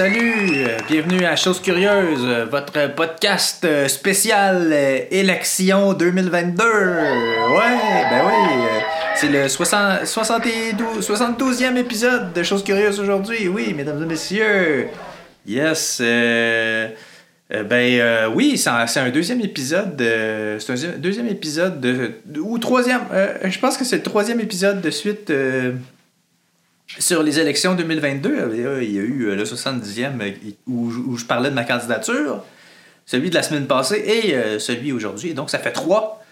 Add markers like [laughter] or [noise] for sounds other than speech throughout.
Salut! Bienvenue à Chose Curieuse, votre podcast euh, spécial euh, élection 2022. Ouais, ben oui. euh, C'est le 60 72, 72e épisode de Chose Curieuse aujourd'hui. Oui, mesdames et messieurs. Yes. ben oui, c'est un, deuxième épisode. de- c'est un deuxi- deuxième épisode de, ou troisième. je pense que c'est le troisième épisode de suite. Sur les élections 2022, euh, il y a eu euh, le 70e euh, où, je parlais de ma candidature, celui de la semaine passée et celui aujourd'hui. Donc, ça fait trois.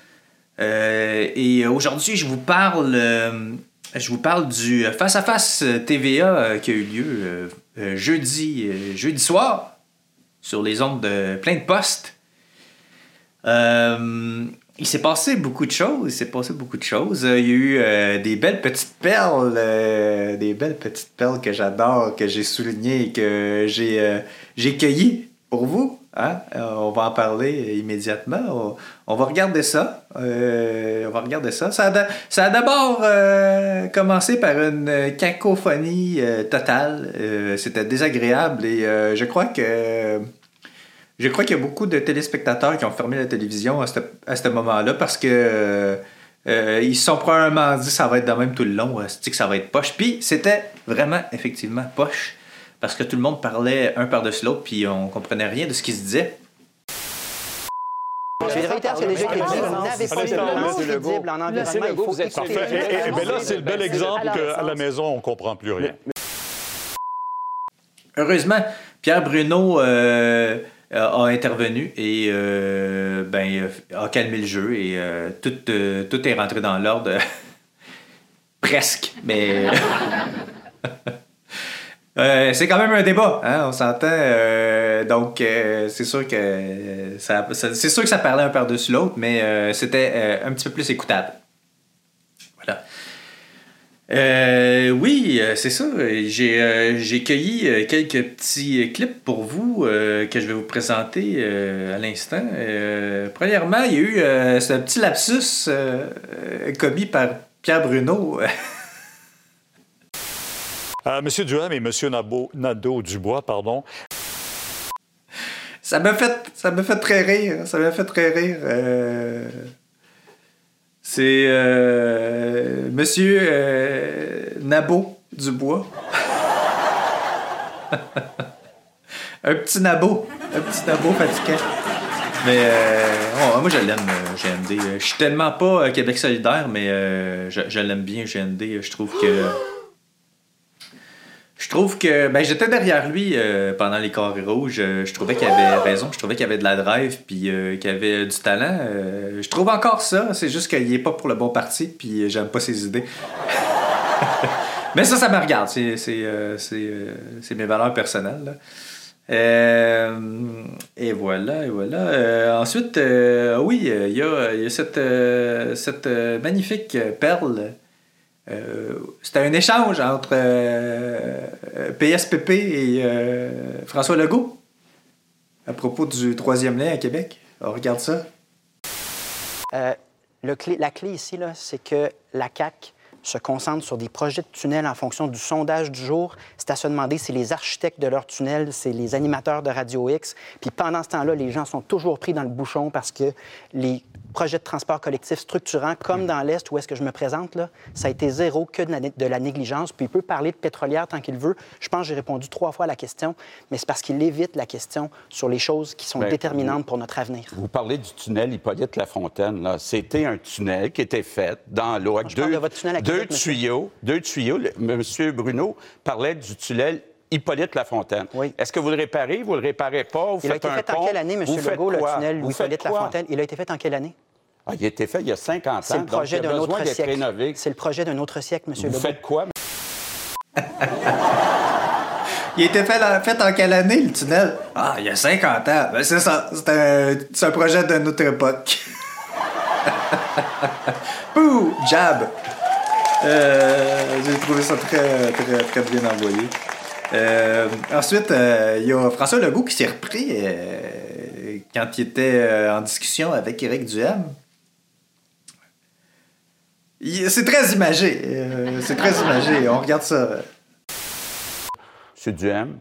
Et aujourd'hui, je vous parle, euh, je vous parle du face-à-face TVA qui a eu lieu jeudi, jeudi soir sur les ondes de plein de postes. Il s'est passé beaucoup de choses. Il s'est passé beaucoup de choses. Euh, Il y a eu euh, des belles petites perles, euh, des belles petites perles que j'adore, que j'ai soulignées que j'ai j'ai cueillies pour vous. Hein? On va en parler immédiatement. On, va regarder ça. On va regarder ça. Ça a, d'abord commencé par une cacophonie totale. C'était désagréable et je crois que je crois qu'il y a beaucoup de téléspectateurs qui ont fermé la télévision à ce, à ce moment-là parce que euh, ils se sont probablement dit ça va être de même tout le long, c'est-tu que ça va être poche. Puis c'était vraiment effectivement poche parce que tout le monde parlait un par-dessus l'autre puis on comprenait rien de ce qui se disait. Je réitère ce que déjà été dit, vous n'avez pas de crédible en environnement. Il faut vous êtes Parfait. Et, là, c'est le bel exemple qu'à la maison, on comprend plus rien. Heureusement, Pierre Bruno euh, a intervenu et euh, ben, a calmé le jeu et euh, tout, euh, tout est rentré dans l'ordre. [laughs] Presque, mais. [laughs] Euh, c'est quand même un débat, hein, on s'entend. euh, donc, euh, c'est sûr que ça, ça- c'est sûr que ça parlait un par-dessus l'autre, mais euh, c'était euh, un petit peu plus écoutable. Euh, oui, euh, c'est ça. J'ai euh, j'ai cueilli euh, quelques petits clips pour vous euh, que je vais vous présenter à l'instant. Premièrement, il y a eu ce petit lapsus commis par Pierre Bruno. [laughs] Monsieur Duham et Monsieur Nadeau-Dubois, pardon, ça m'a fait, ça m'a fait très rire. Ça m'a fait très rire. C'est euh, Monsieur euh, Nabo Dubois. [laughs] un petit nabo. Un petit nabo fatigué. Mais euh, oh, moi, je l'aime, euh, GND. Je suis tellement pas euh, Québec solidaire, mais euh, je, je l'aime bien, GND. Je trouve que. Je trouve que. Ben, j'étais derrière lui euh, pendant les carrés rouges. Euh, Je trouvais qu'il avait raison. Je trouvais qu'il avait de la drive, puis euh, qu'il avait du talent. Je trouve encore ça. C'est juste qu'il est pas pour le bon parti, puis j'aime pas ses idées. [laughs] Mais ça, ça me regarde. C'est, mes valeurs personnelles. et voilà, et voilà. Ensuite, oui, il y a, y a cette, cette magnifique perle. Euh, c'était un échange entre euh, euh, PSPP et euh, François Legault à propos du troisième lien à Québec. On regarde ça. La clé ici, c'est que la CAQ se concentre sur des projets de tunnels en fonction du sondage du jour. C'est à se demander si les architectes de leurs tunnels, c'est les animateurs de Radio X. Puis pendant ce temps-là, les gens sont toujours pris dans le bouchon parce que les projets de transport collectif structurants, comme dans l'Est où est-ce que je me présente, là, ça a été zéro que de la, de la négligence. Puis il peut parler de pétrolière tant qu'il veut. Je pense que j'ai répondu trois fois à la question, mais c'est parce qu'il évite la question sur les choses qui sont Ben, déterminantes pour notre avenir. Vous parlez du tunnel Hippolyte Lafontaine. C'était un tunnel qui était fait dans l'eau avec je parle de votre tunnel deux Monsieur. tuyaux. Deux tuyaux. Monsieur Bruno parlait du tunnel Hippolyte Lafontaine. Oui. Est-ce que vous le réparez? Vous le réparez pas? Vous Il a été un fait en pont? quelle année, M. Legault, le tunnel quoi? Lafontaine? Il a été fait en quelle année? Ah, il a été fait il y a 50 ans. C'est le projet d'un autre siècle. rénové. C'est le projet d'un autre siècle, M. Vous Legault. faites quoi? Il a été fait, fait en quelle année, le tunnel? Ah, il y a 50 ans. Ben, c'est ça. C'est un, c'est un projet de notre époque. [laughs] Pouh! Jab! Euh, J'ai trouvé ça très, très, très bien envoyé. Euh, ensuite, euh, il y a François Legault qui s'est repris quand il était en discussion avec Éric Duhem. C'est très imagé. c'est très imagé. On regarde ça. M. Duhem,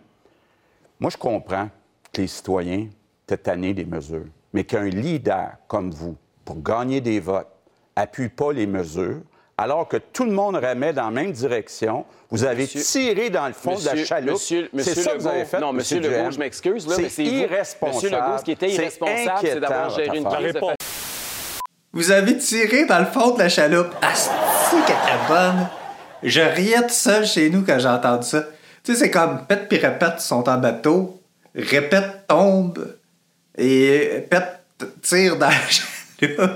Moi, je comprends que les citoyens étaient tannés des mesures, mais qu'un leader comme vous, pour gagner des votes, appuie pas les mesures, alors que tout le monde remet dans la même direction. Vous avez Monsieur- tiré dans le fond de la Monsieur- chaloupe. Monsieur, c'est monsieur ça que vous avez Legault- fait, non, Monsieur Duhem. Legault, je m'excuse, là, mais c'est vous- irresponsable. Monsieur Legault, ce qui était irresponsable, c'est d'avoir géré une crise de. Vous avez tiré dans le fond de la chaloupe. Asti qu'elle était bonne. Je riais tout seul chez nous quand j'ai entendu ça. Tu sais, c'est comme pète puis répète sont en bateau, répète tombe et pète tire dans la [laughs] chaloupe.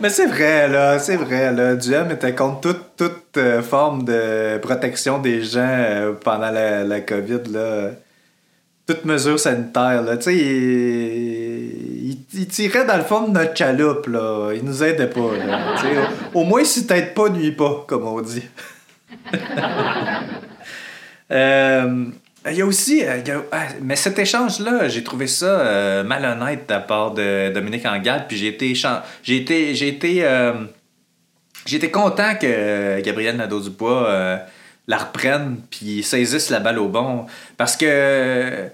Mais c'est vrai, là, c'est vrai, là. Duhem était contre toute, toute euh, forme de protection des gens euh, pendant la, la COVID, là. Toute mesure sanitaire, là. Tu sais, il, il- tirait dans le fond de notre chaloupe, là. Il nous aidait pas, là. Au, au moins, si t'aides pas, nuit pas, comme on dit. [laughs] Euh, Il y a aussi. euh, ah, mais cet échange-là, j'ai trouvé ça euh, malhonnête de la part de Dominique Anglade. Puis j'ai été. J'ai été. J'ai été. euh, été content que Gabriel Nadeau-Dubois euh, la reprenne puis saisisse la balle au bon. Parce que. euh,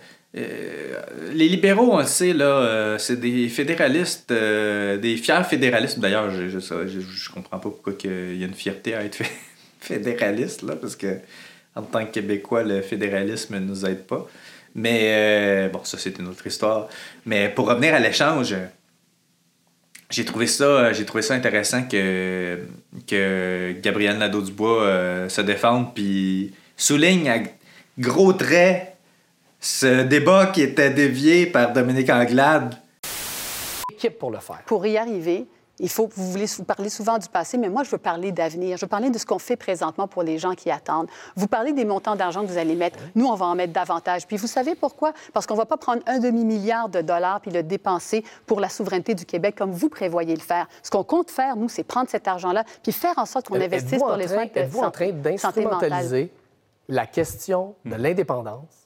les libéraux, on le sait, là, euh, c'est des fédéralistes, euh, des fiers fédéralistes. D'ailleurs, je, je, je, comprends pas pourquoi il y a une fierté à être fé- [laughs] fédéraliste, là, parce que en tant que Québécois, le fédéralisme ne nous aide pas. Mais euh, bon, ça, c'est une autre histoire. Mais pour revenir à l'échange, j'ai trouvé ça, j'ai trouvé ça intéressant que, que Gabriel Nadeau-Dubois euh, se défende puis souligne à gros traits ce débat qui était dévié par Dominique Anglade. équipe pour le faire. Pour y arriver, il faut, vous voulez vous parler souvent du passé, mais moi, je veux parler d'avenir. Je veux parler de ce qu'on fait présentement pour les gens qui attendent. Vous parlez des montants d'argent que vous allez mettre. Nous, on va en mettre davantage. Puis vous savez pourquoi? Parce qu'on ne va pas prendre un demi-milliard de dollars puis le dépenser pour la souveraineté du Québec comme vous prévoyez le faire. Ce qu'on compte faire, nous, c'est prendre cet argent-là puis faire en sorte qu'on Euh, investisse pour en les train- soins de Êtes-vous en train santé- santé mentale. d'instrumentaliser la question de l'indépendance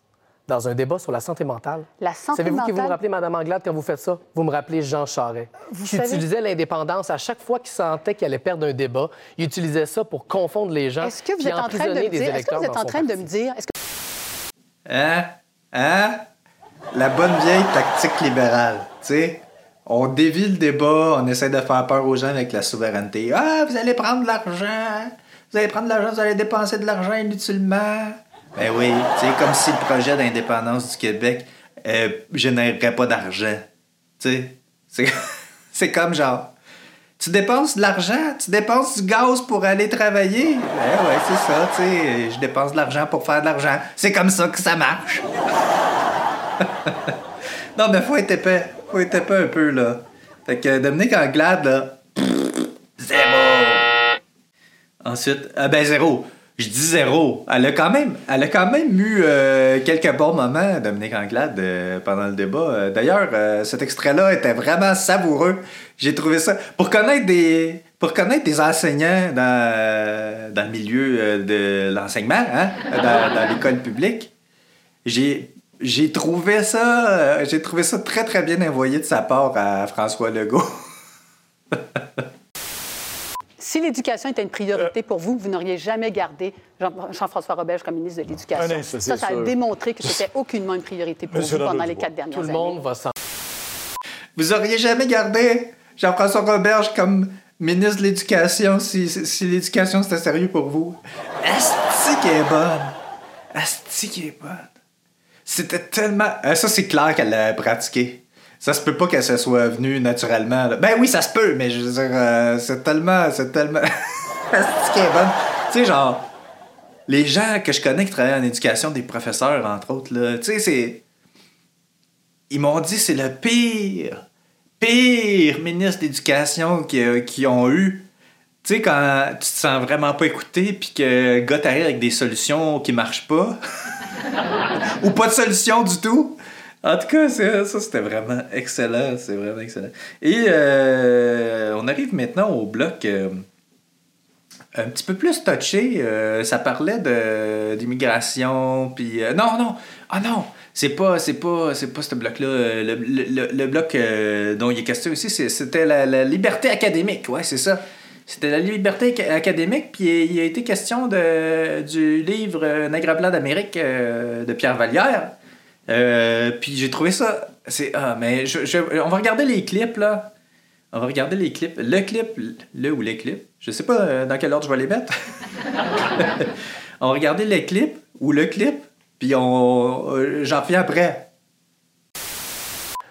dans un débat sur la santé mentale? La santé Savez-vous qui vous me rappelez, Mme Anglade, quand vous faites ça? Vous me rappelez Jean Charest, Vous qui savez- utilisait l'indépendance à chaque fois qu'il sentait qu'il allait perdre un débat. Il utilisait ça pour confondre les gens Est-ce que vous êtes en train de me des dire, est-ce que vous êtes en train de me dire, que Hein? Hein? La bonne vieille tactique libérale, tu sais? On dévie le débat, on essaie de faire peur aux gens avec la souveraineté. Ah, vous allez prendre de l'argent, vous allez prendre de l'argent, vous allez dépenser de l'argent inutilement. Ben oui, sais, comme si le projet d'indépendance du Québec euh, générerait pas d'argent. Tu sais, c'est, [laughs] c'est comme genre, tu dépenses de l'argent, tu dépenses du gaz pour aller travailler. Ben ouais, c'est ça, tu sais, je dépense de l'argent pour faire de l'argent. C'est comme ça que ça marche. [laughs] non, mais faut être épais. Faut être épais un peu, là. Fait que Dominique Anglade, là, [laughs] zéro. Ensuite, ah ben zéro. Je dis zéro. Elle a quand même, elle a même eu euh, quelques bons moments, Dominique Anglade, euh, pendant le débat. Euh, D'ailleurs, cet extrait-là était vraiment savoureux. J'ai trouvé ça. Pour connaître des, pour connaître des enseignants dans, le milieu de l'enseignement, hein, dans, l'école publique, j'ai trouvé ça j'ai trouvé ça très très bien envoyé de sa part à François Legault. [laughs] Si l'éducation était une priorité pour vous, vous n'auriez jamais gardé Jean- Jean-François Roberge comme ministre de l'Éducation. Ça, ça a sûr. démontré que c'était aucunement une priorité pour Monsieur vous pendant les quatre dernières Tout le années. monde va s'en... Vous auriez jamais gardé Jean-François Roberge comme ministre de l'Éducation si, si, si l'éducation c'était sérieux pour vous? Asti qui est bonne. Asti qui est bonne. C'était tellement. Euh, ça, c'est clair qu'elle l'a pratiqué. Ça se peut pas qu'elle se soit venue naturellement. Ben oui, ça se peut, mais je veux dire, euh, c'est tellement. C'est tellement. [laughs] Asti qui est bonne. Tu sais, genre. Les gens que je connais qui travaillent en éducation, des professeurs, entre autres, là, tu sais, c'est ils m'ont dit c'est le pire, pire ministre d'éducation qu'ils qui ont eu. Tu sais, quand tu te sens vraiment pas écouté, puis que le gars t'arrive avec des solutions qui marchent pas, [laughs] ou pas de solution du tout. En tout cas, c'est- ça, c'était vraiment excellent. Et euh, on arrive maintenant au bloc euh, un petit peu plus touché. Euh, ça parlait de, d'immigration, puis... euh, non, non! Ah non! C'est pas, c'est pas, c'est pas ce bloc-là. Euh, Le, bloc euh, dont il est question ici, c'était la, liberté académique. Ouais, c'est ça. C'était la liberté ac- académique, puis il a été question du livre euh, blanc d'Amérique euh, de Pierre Vallière. Euh, puis j'ai trouvé ça. C'est, ah, mais je, on va regarder les clips, là. On va regarder les clips. Le clip, le ou les clips. Je sais pas euh, dans quel ordre je vais les mettre. [laughs] on va regarder les clips ou le clip, puis on, euh, j'en fais après.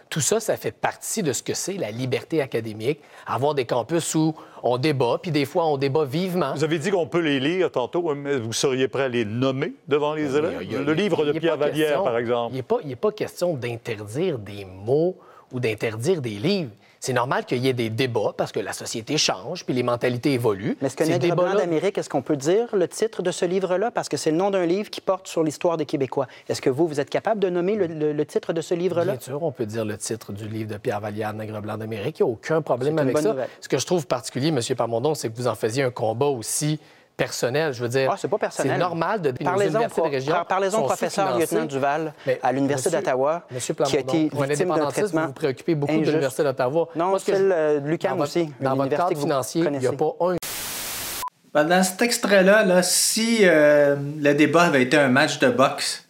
Tout ça, ça fait partie de ce que c'est la liberté académique, avoir des campus où on débat, puis des fois on débat vivement. Vous avez dit qu'on peut les lire tantôt, mais vous seriez prêt à les nommer devant les élèves? Il y a- il y a- Le livre de Pierre Vallière, par exemple. Il n'est pas, pas question d'interdire des mots ou d'interdire des livres. C'est normal qu'il y ait des débats parce que la société change puis les mentalités évoluent. Mais est-ce que Ces Nègre blanc d'Amérique, est-ce qu'on peut dire le titre de ce livre-là? Parce que c'est le nom d'un livre qui porte sur l'histoire des Québécois. Est-ce que vous, vous êtes capable de nommer le, le- le titre de ce livre-là? Bien sûr, on peut dire le titre du livre de Pierre Vallière, Nègre blanc d'Amérique. Il n'y a aucun problème avec ça. nouvelle. Ce que je trouve particulier, M. Parmondon, c'est que vous en faisiez un combat aussi personnel. Je veux dire, Ah, c'est pas personnel. C'est normal de. Parlez-en universités au, de région par- parlez-en professeur lieutenant Duval Mais, à l'Université d'Ottawa qui a été pour victime d'un traitement vous vous préoccupez beaucoup de injuste. l'Université d'Ottawa. Non, Moi, celle je- de aussi. Dans votre université cadre financier, il n'y a pas un Ben, Dans cet extrait-là, là, si euh, le débat avait été un match de boxe,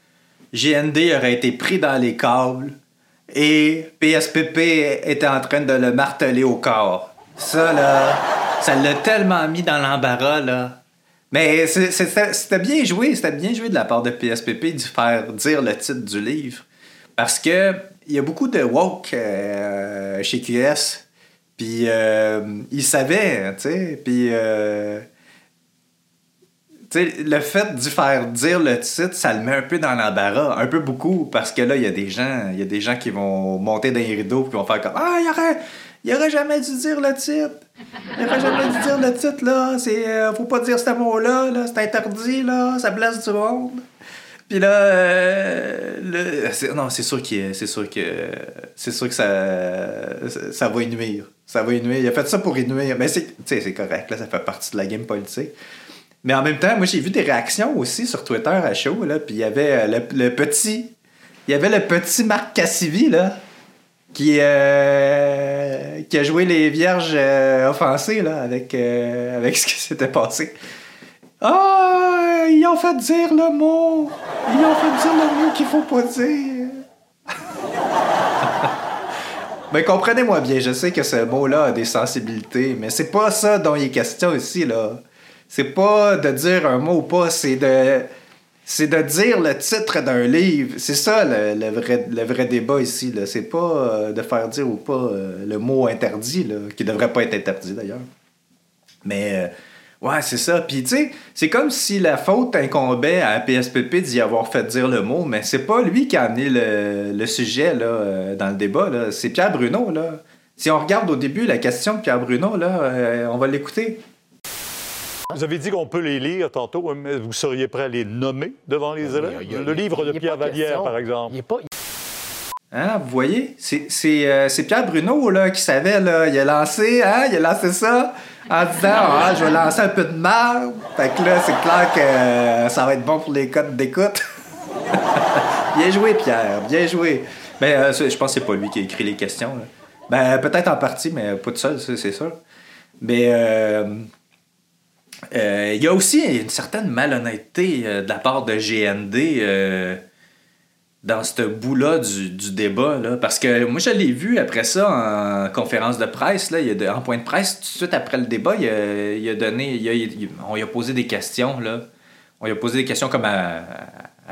GND aurait été pris dans les câbles et PSPP était en train de le marteler au corps. Ça, là, ça l'a tellement mis dans l'embarras, là. Mais c'était bien joué, c'était bien joué de la part de PSPP de faire dire le titre du livre. Parce que il y a beaucoup de woke euh, chez QS. Puis euh, ils savaient, tu sais. Puis euh, le fait d'y faire dire le titre, ça le met un peu dans l'embarras, un peu beaucoup, parce que là, il y a des gens, il y a des gens qui vont monter dans les rideaux puis qui vont faire comme Ah, il aurait, il aurait jamais dû dire le titre. Il aurait jamais dû dire le titre, là. C'est, euh, faut pas dire ce mot-là, là. C'est interdit, là. Ça blesse du monde. Puis là, euh, le- non, c'est sûr qu'il, c'est sûr que, c'est sûr que ça, ça, va y. Ça va. Il a fait ça pour y. Mais c'est, c'est correct, là. Ça fait partie de la game politique. Mais en même temps, moi, j'ai vu des réactions aussi sur Twitter à chaud, là. Puis il y avait euh, le, le petit, il y avait le petit Marc Cassivi, là, qui, euh, qui a joué les vierges euh, offensées, là, avec, euh, avec [laughs] ce qui s'était passé. Ah, ils ont fait dire le mot. Ils ont fait dire le mot qu'il faut pas dire. [laughs] mais comprenez-moi bien, je sais que ce mot-là a des sensibilités, mais c'est pas ça dont il est question ici, là. C'est pas de dire un mot ou pas, c'est de. C'est de dire le titre d'un livre. C'est ça le, vrai, le vrai débat ici. C'est pas euh, de faire dire ou pas euh, le mot interdit, là, qui devrait pas être interdit d'ailleurs. Mais euh, ouais, c'est ça. Puis tu sais, c'est comme si la faute incombait à PSPP d'y avoir fait dire le mot, mais c'est pas lui qui a amené le, sujet dans le débat. C'est Pierre Bruno. Là. Si on regarde au début la question de Pierre Bruno, là, on va l'écouter. Vous avez dit qu'on peut les lire tantôt, mais vous seriez prêt à les nommer devant les élèves? Il y a- il y a- Le livre de Pierre Vallière, par exemple. Il est pas, Hein, vous voyez? C'est, c'est, euh, c'est Pierre Bruno là, qui savait, là. Il a lancé, hein, il a lancé ça en disant Ah, je vais lancer un peu de merde. Fait que là, c'est clair que euh, ça va être bon pour les codes d'écoute. [laughs] bien joué, Pierre, bien joué. Mais euh, je pense que c'est pas lui qui a écrit les questions. là. Ben, peut-être en partie, mais pas tout seul, ça, c'est sûr. Mais euh, il y a aussi une certaine malhonnêteté euh, de la part de GND. euh, dans ce bout-là du, du débat. Là, parce que moi, je l'ai vu après ça en conférence de presse, là, en point de presse, tout de suite après le débat, a, donné. on lui a posé des questions. Là. On lui a posé des questions comme à,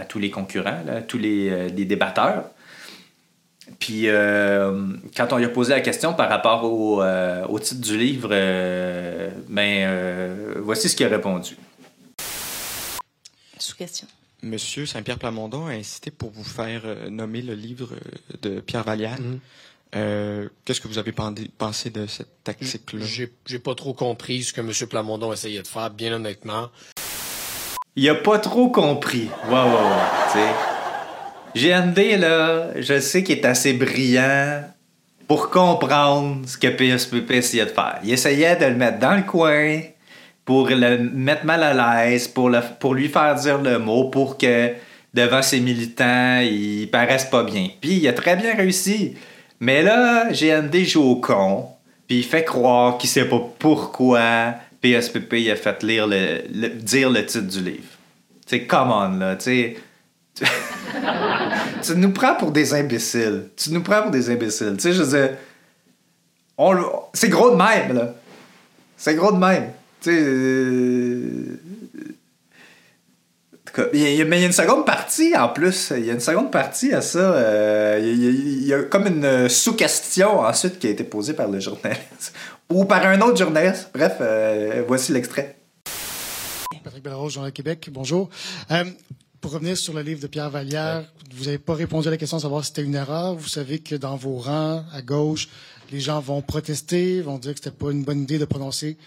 tous les concurrents, à tous les, les débatteurs. Puis euh, quand on lui a posé la question par rapport au, euh, au titre du livre, euh, ben, euh, voici ce qu'il a répondu. Sous question. Monsieur Saint-Pierre Plamondon a incité pour vous faire nommer le livre de Pierre Vallière. Mhm. Euh, Qu'est-ce que vous avez pensé de cette tactique-là? J'ai j'ai pas trop compris ce que M. Plamondon essayait de faire, bien honnêtement. Il a pas trop compris. Ouais, ouais, ouais. GND, là, je sais qu'il est assez brillant pour comprendre ce que PSPP essayait de faire. Il essayait de le mettre dans le coin pour le mettre mal à l'aise, pour, lui faire dire le mot, pour que devant ses militants, il paraisse pas bien. Puis il a très bien réussi. Mais là, GND joue au con. Puis il fait croire qu'il sait pas pourquoi PSPP a fait lire le, dire le titre du livre. Sais, come on, là, tu sais. Tu nous prends pour des imbéciles. Tu nous prends pour des imbéciles. Tu sais, je veux dire, c'est gros de même, là. C'est gros de même. Tu sais. Euh, mais il y a une seconde partie en plus. Il y a une seconde partie à ça. Euh, il, y a, comme une sous-question ensuite qui a été posée par le journaliste [laughs] ou par un autre journaliste. Bref, euh, voici l'extrait. Patrick Belrose, Journal Québec. Bonjour. Pour revenir sur le livre de Pierre Vallière, vous n'avez pas répondu à la question de savoir si c'était une erreur. Vous savez que dans vos rangs, à gauche, les gens vont protester, vont dire que c'était pas une bonne idée de prononcer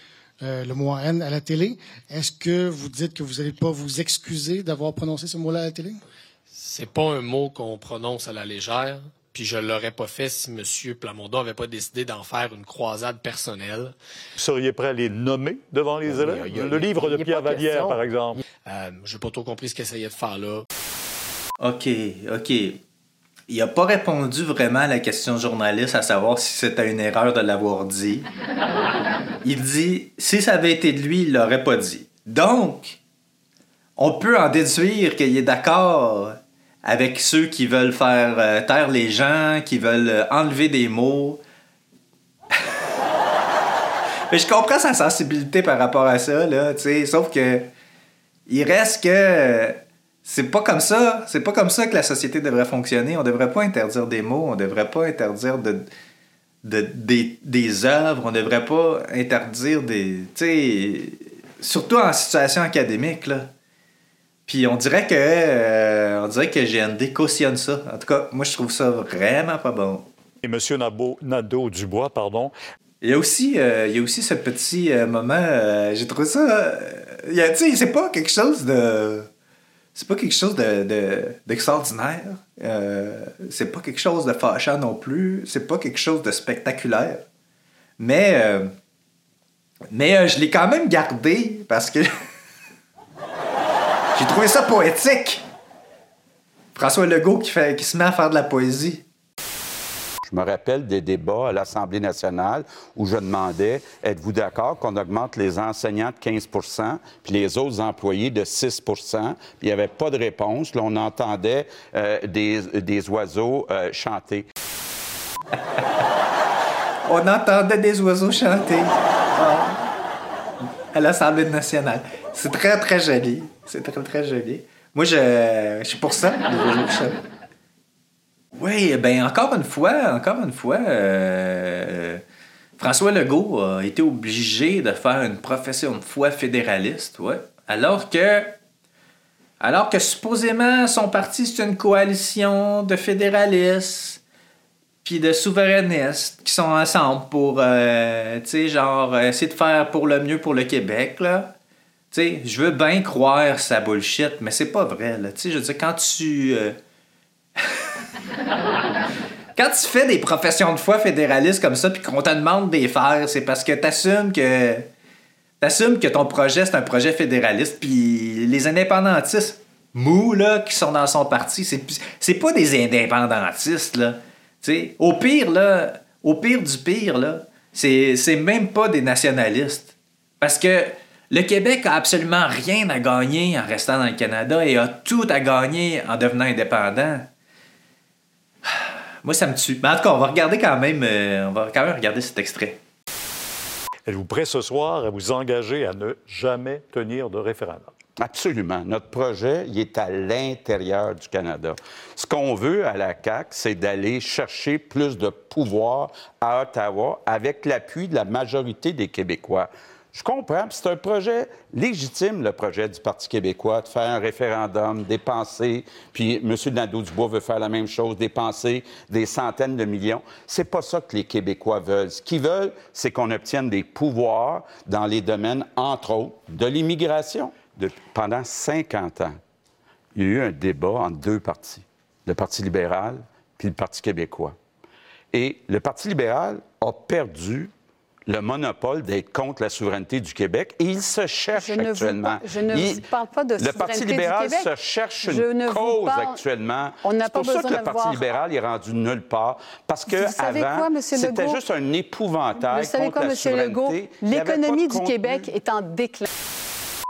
euh, le mot haine à la télé. Est-ce que vous dites que vous n'allez pas vous excuser d'avoir prononcé ce mot-là à la télé? C'est pas un mot qu'on prononce à la légère. Puis je l'aurais pas fait si M. Plamondon n'avait pas décidé d'en faire une croisade personnelle. Vous seriez prêt à les nommer devant les élèves? le livre de Pierre Vallière, par exemple. Euh, j'ai pas trop compris ce qu'il essayait de faire là. OK, OK il n'a pas répondu vraiment à la question journaliste à savoir si c'était une erreur de l'avoir dit. Il dit si ça avait été de lui, il l'aurait pas dit. Donc, on peut en déduire qu'il est d'accord avec ceux qui veulent faire euh, taire les gens, qui veulent euh, enlever des mots. [laughs] Mais je comprends sa sensibilité par rapport à ça, là, sauf que il reste que c'est pas comme ça. C'est pas comme ça que la société devrait fonctionner. On devrait pas interdire des mots, on devrait pas interdire de, des, des œuvres, on devrait pas interdire des. Tu sais, surtout en situation académique, là. Puis on dirait que euh, on dirait que GND cautionne ça. En tout cas, moi je trouve ça vraiment pas bon. Et M. Nadeau-Dubois, pardon. Il y a aussi, euh, il y a aussi ce petit euh, moment, j'ai trouvé ça. tu sais, c'est pas quelque chose de c'est pas quelque chose d'extraordinaire. De, euh, c'est pas quelque chose de fâchant non plus. C'est pas quelque chose de spectaculaire. Mais, euh, mais euh, je l'ai quand même gardé parce que [laughs] j'ai trouvé ça poétique. François Legault qui, fait, qui se met à faire de la poésie. Je me rappelle des débats à l'Assemblée nationale où je demandais êtes-vous d'accord qu'on augmente les enseignants de 15% puis les autres employés de 6 puis il n'y avait pas de réponse. Là, on entendait euh, des, des, oiseaux euh, chanter. [laughs] on entendait des oiseaux chanter ah. à l'Assemblée nationale. C'est très, très joli. C'est très, très joli. Moi, je, je suis pour ça. Oui, ben encore une fois, encore une fois, euh, François Legault a été obligé de faire une profession de foi fédéraliste, ouais, alors que alors que supposément son parti c'est une coalition de fédéralistes puis de souverainistes qui sont ensemble pour euh, tu sais genre essayer de faire pour le mieux pour le Québec là. Sais, je veux bien croire sa bullshit, mais c'est pas vrai là, tu sais, je veux dire quand tu euh, [laughs] Quand tu fais des professions de foi fédéralistes comme ça, puis qu'on te demande des faire, c'est parce que t'assumes que t'assumes que ton projet c'est un projet fédéraliste, puis les indépendantistes mous là qui sont dans son parti, c'est pas des indépendantistes là. au pire là, au pire du pire là, c'est même pas des nationalistes, parce que le Québec a absolument rien à gagner en restant dans le Canada et a tout à gagner en devenant indépendant. Moi, ça me tue. Mais en tout cas, on va regarder quand même, euh, on va quand même regarder cet extrait. Êtes-vous prêt ce soir à vous engager à ne jamais tenir de référendum? Absolument. Notre projet, il est à l'intérieur du Canada. Ce qu'on veut à la CAQ, c'est d'aller chercher plus de pouvoir à Ottawa avec l'appui de la majorité des Québécois. Je comprends. C'est un projet légitime, le projet du Parti québécois, de faire un référendum, dépenser, puis M. Nadeau-Dubois veut faire la même chose, dépenser des centaines de millions. C'est pas ça que les Québécois veulent. Ce qu'ils veulent, c'est qu'on obtienne des pouvoirs dans les domaines, entre autres, de l'immigration. Pendant 50 ans, il y a eu un débat entre deux partis, le Parti libéral puis le Parti québécois. Et le Parti libéral a perdu le monopole d'être contre la souveraineté du Québec et il se cherche Je ne vous actuellement. je ne Il- vous parle pas de Le Parti souveraineté du libéral Québec. se cherche Je ne une vous cause parle- actuellement. On n'a C'est pas pour ça que le de Parti voir- libéral est rendu nulle part. Parce que Vous savez avant, quoi, Monsieur c'était juste un épouvantail Vous savez contre quoi, la M. Legault? souveraineté. L'économie du contenu. Québec est en déclin.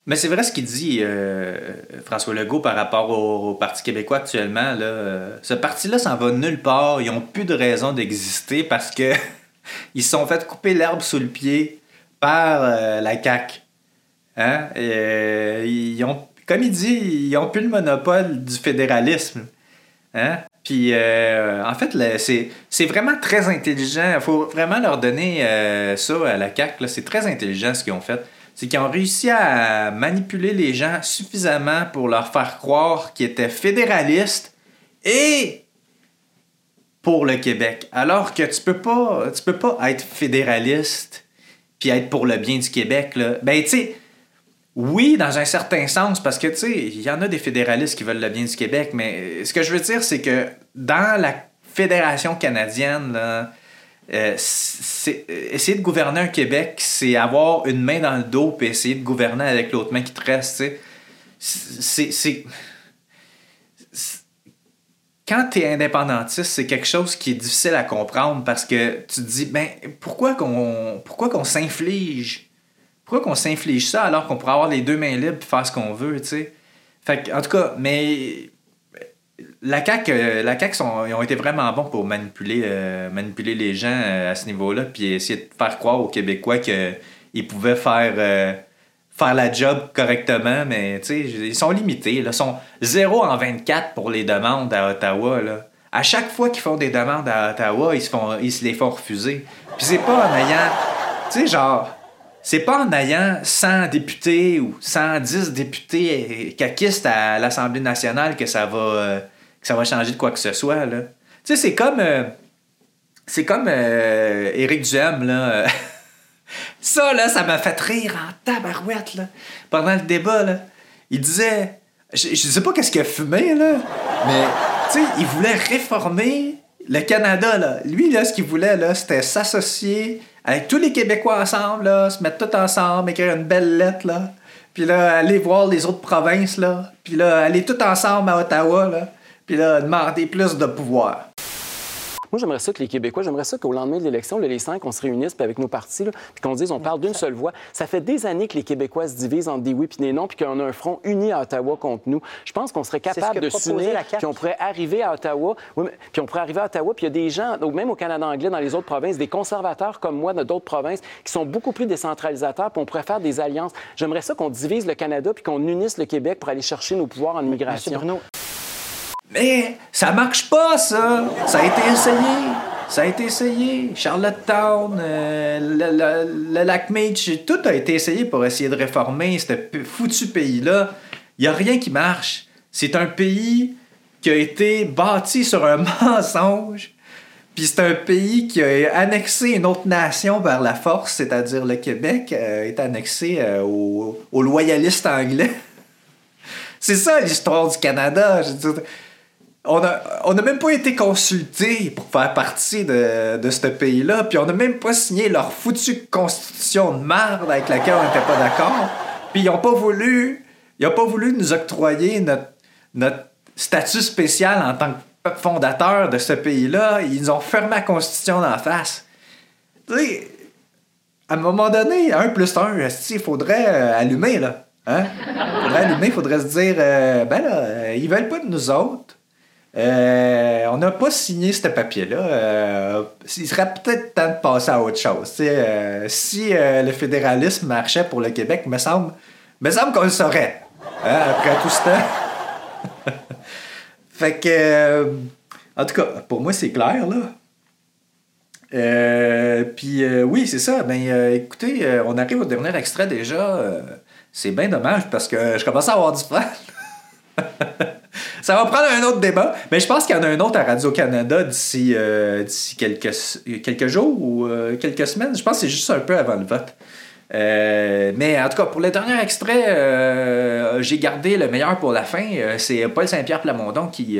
Mais c'est vrai ce qu'il dit, euh, François Legault, par rapport au, au Parti québécooi actuellement. Là, Euh, ce parti-là s'en va nulle part. Ils n'ont plus de raison d'exister parce que [laughs] ils se sont fait couper l'herbe sous le pied par euh, la CAQ. Hein? Euh, ils ont, comme il dit, ils n'ont plus le monopole du fédéralisme. Hein? Puis, euh, en fait, c'est vraiment très intelligent. Il faut vraiment leur donner ça à la CAQ. C'est très intelligent ce qu'ils ont fait. C'est qu'ils ont réussi à manipuler les gens suffisamment pour leur faire croire qu'ils étaient fédéralistes et pour le Québec. Alors que tu peux pas, tu peux pas être fédéraliste puis être pour le bien du Québec. Ben, tu sais, oui, dans un certain sens, parce que, tu sais, il y en a des fédéralistes qui veulent le bien du Québec, mais ce que je veux dire, c'est que dans la Fédération canadienne, là, euh, c'est- essayer de gouverner un Québec, c'est avoir une main dans le dos puis essayer de gouverner avec l'autre main qui te reste, c'est- Quand tu es indépendantiste, c'est quelque chose qui est difficile à comprendre parce que tu te dis, ben, pourquoi qu'on pourquoi qu'on s'inflige? Pourquoi qu'on s'inflige ça alors qu'on pourrait avoir les deux mains libres et faire ce qu'on veut, tu sais? En tout cas, mais la CAQ, euh, la CAQ ils ont été vraiment bons pour manipuler, euh, manipuler les gens euh, à ce niveau-là, puis essayer de faire croire aux Québécois qu'ils pouvaient faire, faire la job correctement, mais ils sont limités. Ils sont 0 en 24 pour les demandes à Ottawa. Là. À chaque fois qu'ils font des demandes à Ottawa, ils se, font, ils se les font refuser. Puis c'est pas en ayant, tu sais, genre, c'est pas en ayant 100 députés ou 110 députés caquistes à l'Assemblée nationale que ça va, euh, que ça va changer de quoi que ce soit. Tu sais, c'est comme. euh, c'est comme euh, Éric Duhem, là. [laughs] ça, là, ça m'a fait rire en tabarouette, là. Pendant le débat, là. Il disait. Je, je sais pas qu'est-ce qu'il a fumé, là. Mais, tu sais, il voulait réformer le Canada, là. Lui, là, ce qu'il voulait, là, c'était s'associer avec tous les Québécois ensemble, là, se mettre tous ensemble, écrire une belle lettre, là. Puis là, aller voir les autres provinces, là. Puis là, aller tout ensemble à Ottawa, là. Puis là, demander plus de pouvoir. Moi, j'aimerais ça que les Québécois, j'aimerais ça qu'au lendemain de l'élection, les cinq, on se réunisse puis avec nos partis, là, puis qu'on dise, on parle d'une seule voix. Ça fait des années que les Québécois se divisent entre des oui puis des non, puis qu'on a un front uni à Ottawa contre nous. Je pense qu'on serait capable de s'unir, puis on pourrait arriver à Ottawa. Oui, mais- puis on pourrait arriver à Ottawa, puis il y a des gens, donc même au Canada anglais, dans les autres provinces, des conservateurs comme moi de d'autres provinces, qui sont beaucoup plus décentralisateurs, puis on pourrait faire des alliances. J'aimerais ça qu'on divise le Canada, puis qu'on unisse le Québec pour aller chercher nos pouvoirs en Monsieur immigration. Bruno, Mais ça marche pas, ça! Ça a été essayé! Ça a été essayé. Charlottetown, euh, le, le- lac Meech, tout a été essayé pour essayer de réformer ce foutu pays-là. Il n'y a rien qui marche. C'est un pays qui a été bâti sur un [laughs] mensonge. Puis c'est un pays qui a annexé une autre nation par la force, c'est-à-dire le Québec euh, est annexé euh, aux, loyalistes anglais. [laughs] C'est ça l'histoire du Canada. Je veux on n'a a même pas été consulté pour faire partie de, ce pays-là, puis on n'a même pas signé leur foutue constitution de merde avec laquelle on n'était pas d'accord. Puis ils n'ont pas voulu, ont pas voulu nous octroyer notre, statut spécial en tant que fondateur de ce pays-là. Ils nous ont fermé la constitution d'en face. Tu à un moment donné, 1 plus 1, il faudrait euh, allumer, là. Hein? faudrait allumer, il faudrait se dire, euh, ben là, euh, ils veulent pas de nous autres. Euh, on n'a pas signé ce papier-là. Euh, il serait peut-être temps de passer à autre chose. Euh, si euh, le fédéralisme marchait pour le Québec, me semble, me semble qu'on le saurait. hein, après tout ce temps. [laughs] fait que, en tout cas, pour moi, c'est clair, là. Puis oui, c'est ça. Ben, écoutez, on arrive au dernier extrait déjà. C'est bien dommage parce que je commence à avoir du fun. [laughs] ça va prendre un autre débat. Mais je pense qu'il y en a un autre à Radio-Canada d'ici euh, quelques, quelques jours ou euh, quelques semaines. Je pense que c'est juste un peu avant le vote. Euh, mais en tout cas, pour le dernier extrait, j'ai gardé le meilleur pour la fin. C'est Paul Saint-Pierre Plamondon qui,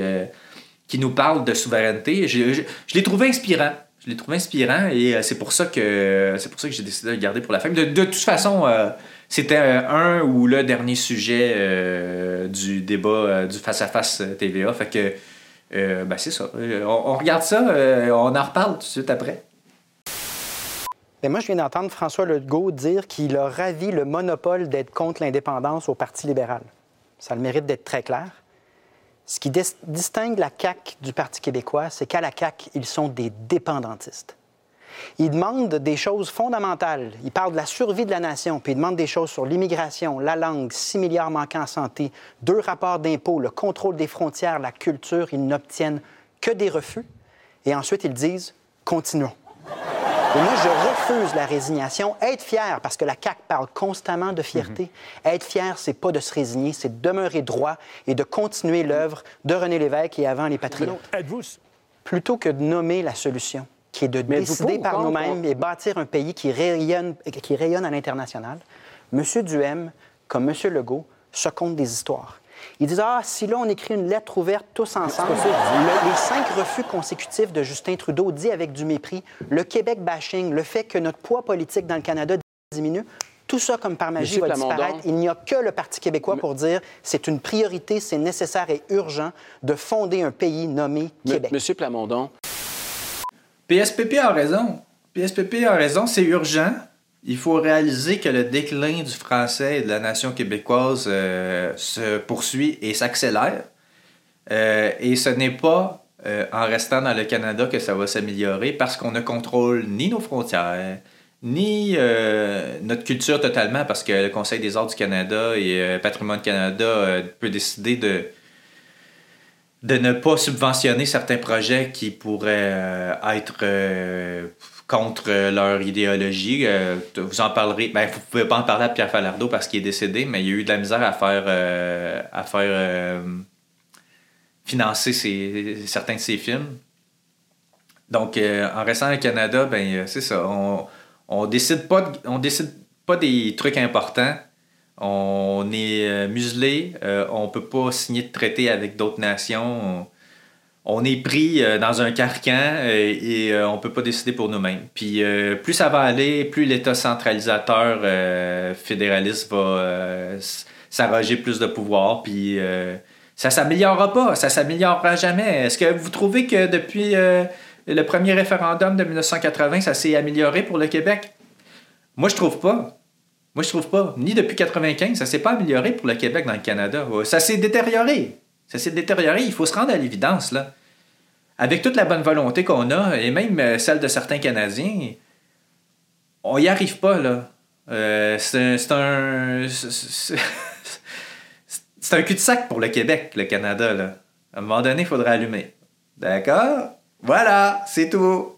qui nous parle de souveraineté. Je, l'ai trouvé inspirant. Je l'ai trouvé inspirant et c'est pour ça que c'est pour ça que j'ai décidé de le garder pour la fin. De, toute façon, c'était euh, un ou le dernier sujet euh, du débat euh, du face-à-face TVA. Fait que ben c'est ça. On, regarde ça, on en reparle tout de suite après. Ben, moi, je viens d'entendre François Legault dire qu'il a ravi le monopole d'être contre l'indépendance au Parti libéral. Ça a le mérite d'être très clair. Ce qui dis- distingue la CAQ du Parti québécois, c'est qu'à la CAQ, ils sont des dépendantistes. Ils demandent des choses fondamentales. Ils parlent de la survie de la nation, puis ils demandent des choses sur l'immigration, la langue, 6 milliards manquants en santé, deux rapports d'impôts, le contrôle des frontières, la culture. Ils n'obtiennent que des refus. Et ensuite, ils disent continuons. Et moi, je refuse la résignation. Être fier, parce que la CAQ parle constamment de fierté. Être fier, c'est pas de se résigner, c'est de demeurer droit et de continuer l'œuvre de René Lévesque et avant les patriotes. Plutôt que de nommer la solution, qui est de Mais décider par nous-mêmes et bâtir un pays qui rayonne, qui rayonne à l'international, M. Duhem, comme M. Legault, se compte des histoires. Ils disent Ah, si là, on écrit une lettre ouverte tous ensemble, le- les cinq refus consécutifs de Justin Trudeau dit avec du mépris, le Québec bashing, le fait que notre poids politique dans le Canada diminue, tout ça, comme par magie, Monsieur va Plamondon. disparaître. Il n'y a que le Parti québécois pour dire c'est une priorité, c'est nécessaire et urgent de fonder un pays nommé M- Québec. Monsieur Plamondon, PSPP a raison. PSPP a raison, c'est urgent. Il faut réaliser que le déclin du français et de la nation québécoise euh, se poursuit et s'accélère. Euh, et ce n'est pas euh, en restant dans le Canada que ça va s'améliorer parce qu'on ne contrôle ni nos frontières, ni notre culture totalement parce que le Conseil des arts du Canada et Patrimoine Canada peut décider de, de ne pas subventionner certains projets qui pourraient euh, être euh, contre leur idéologie. Euh, vous en parlerez. Ben, vous pouvez pas en parler à Pierre Falardeau parce qu'il est décédé, mais il y a eu de la misère à faire, euh, à faire euh, financer certains de ses films. Donc, euh, en restant au Canada, ben, euh, c'est ça. On, décide on décide pas des trucs importants. On est euh, muselé. euh, on peut pas signer de traité avec d'autres nations. On, est pris euh, dans un carcan euh, et on peut pas décider pour nous-mêmes. Puis plus ça va aller, plus l'État centralisateur fédéraliste va s'arroger plus de pouvoir. Puis ça s'améliorera pas, ça s'améliorera jamais. Est-ce que vous trouvez que depuis le premier référendum de 1980, ça s'est amélioré pour le Québec? Moi, je trouve pas. Moi, je trouve pas. Ni depuis 95, ça s'est pas amélioré pour le Québec dans le Canada. Ouais, Ça s'est détérioré. Ça s'est détérioré. Il faut se rendre à l'évidence, là. Avec toute la bonne volonté qu'on a, et même euh, celle de certains Canadiens, on y arrive pas, là. Euh, c'est un... c'est- un [laughs] cul-de-sac pour le Québec, le Canada, là. À un moment donné, il faudra allumer. D'accord? Voilà, c'est tout.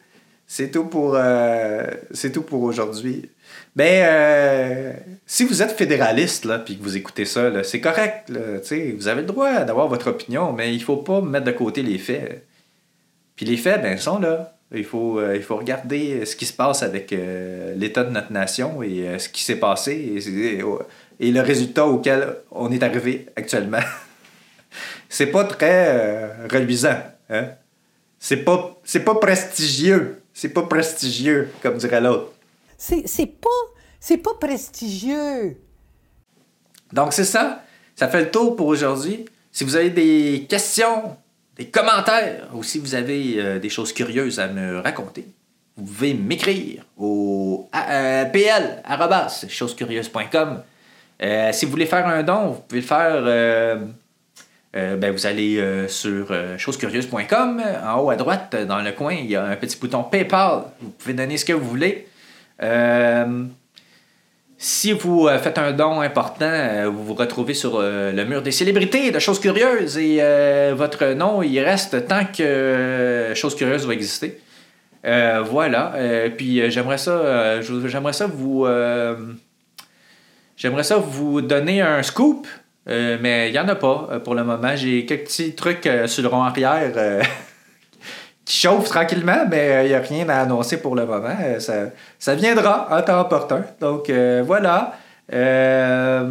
Euh, c'est tout pour aujourd'hui. Ben, euh, si vous êtes fédéraliste, là, puis que vous écoutez ça, c'est correct, là, vous avez le droit d'avoir votre opinion, mais il faut pas mettre de côté les faits. Puis les faits, ben, sont là. Il faut, euh, il faut regarder ce qui se passe avec euh, l'état de notre nation et euh, ce qui s'est passé et, et- le résultat auquel on est arrivé actuellement. [laughs] c'est pas très euh, reluisant. Hein? C'est pas, c'est pas prestigieux. C'est pas prestigieux, comme dirait l'autre. C'est c'est pas, c'est pas prestigieux. Donc, c'est ça. Ça fait le tour pour aujourd'hui. Si vous avez des questions, des commentaires, ou si vous avez euh, des choses curieuses à me raconter, vous pouvez m'écrire au euh. Euh, si vous voulez faire un don, vous pouvez le faire. euh, euh, ben, vous allez sur euh, chosescurieuses.com. En haut à droite, dans le coin, il y a un petit bouton PayPal. Vous pouvez donner ce que vous voulez. Euh, si vous euh, faites un don important, euh, vous vous retrouvez sur le mur des célébrités de Choses Curieuses et votre nom, il reste tant que Choses Curieuses va exister. Voilà. Puis j'aimerais ça, j'aimerais ça vous, j'aimerais ça vous donner un scoop, mais il y en a pas pour le moment. J'ai quelques petits trucs sur le rond arrière. [laughs] euh, qui chauffe tranquillement, mais il n'y a rien à annoncer pour le moment. Euh, ça, ça viendra en temps opportun. Donc euh, voilà. Euh,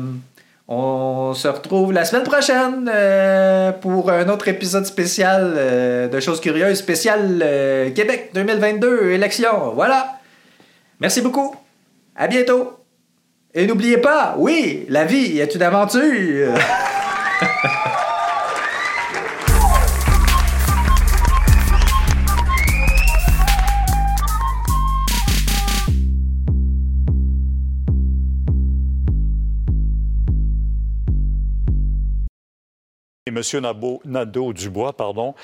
On se retrouve la semaine prochaine euh, pour un autre épisode spécial euh, de Choses Curieuses, spécial euh, Québec 2022, élection. Voilà. Merci beaucoup. À bientôt. Et n'oubliez pas, oui, la vie est une aventure. [laughs] Et M. Nadeau-Dubois, pardon,